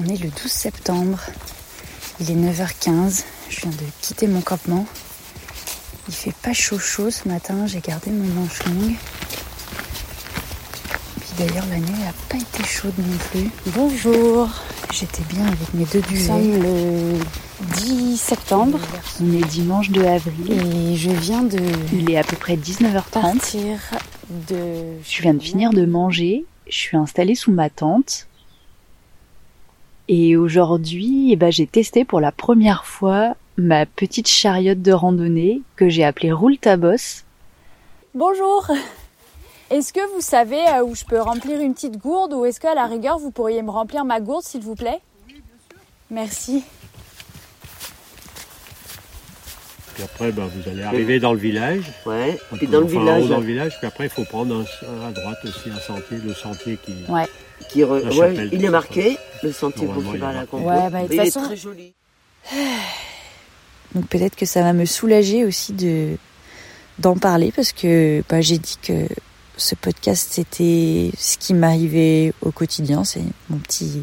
On est le 12 septembre. Il est 9h15. Je viens de quitter mon campement. Il fait pas chaud chaud ce matin. J'ai gardé mon manche longue. Puis d'ailleurs la nuit n'a pas été chaude non plus. Bonjour. J'étais bien avec mes deux Nous duvets. sommes le 10 septembre On est dimanche 2 avril. et je viens de Il est à peu près 19h30. partir de... Je viens de finir de manger. Je suis installée sous ma tente. Et aujourd'hui, eh ben, j'ai testé pour la première fois ma petite chariote de randonnée que j'ai appelée Roule. Bonjour Est-ce que vous savez euh, où je peux remplir une petite gourde ou est-ce qu'à la rigueur vous pourriez me remplir ma gourde s'il vous plaît? Oui, bien sûr. Merci. Puis après, ben, vous allez arriver dans le village. Ouais, puis dans le village, dans le village. Puis après, il faut prendre un- à droite aussi un sentier, le sentier qui. Ouais. qui re- ouais, il est marqué, le sentier pour qui va à la compo. Ouais, bah, de toute est façon- très joli. Donc peut-être que ça va me soulager aussi de d'en parler parce que bah, j'ai dit que ce podcast c'était ce qui m'arrivait au quotidien, c'est mon petit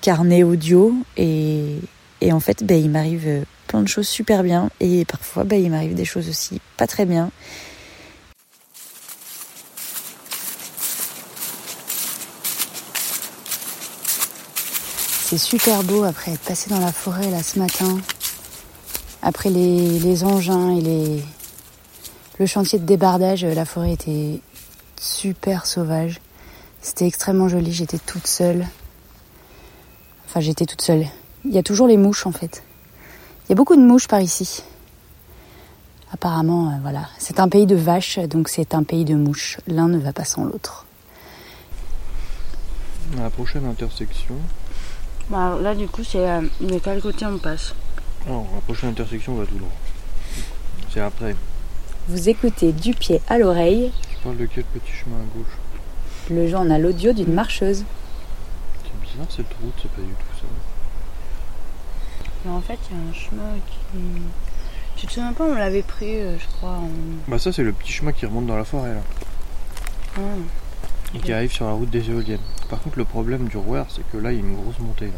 carnet audio et, et en fait bah, il m'arrive de choses super bien et parfois bah, il m'arrive des choses aussi pas très bien. C'est super beau après être passé dans la forêt là ce matin. Après les, les engins et les, le chantier de débardage, la forêt était super sauvage. C'était extrêmement joli, j'étais toute seule. Enfin, j'étais toute seule. Il y a toujours les mouches en fait. Il y a beaucoup de mouches par ici. Apparemment, euh, voilà. C'est un pays de vaches, donc c'est un pays de mouches. L'un ne va pas sans l'autre. À la prochaine intersection. Bah, là du coup c'est de quel côté on passe? Non, la prochaine intersection on va tout droit. C'est après. Vous écoutez du pied à l'oreille. Tu parles de quel petit chemin à gauche? Le genre, on a l'audio d'une marcheuse. C'est bizarre cette route, c'est pas du tout ça. Mais en fait il y a un chemin qui... Tu te souviens pas on l'avait pris euh, je crois en... Bah ça c'est le petit chemin qui remonte dans la forêt là. Ah. Et qui arrive sur la route des éoliennes. Par contre le problème du Rouer c'est que là il y a une grosse montée là.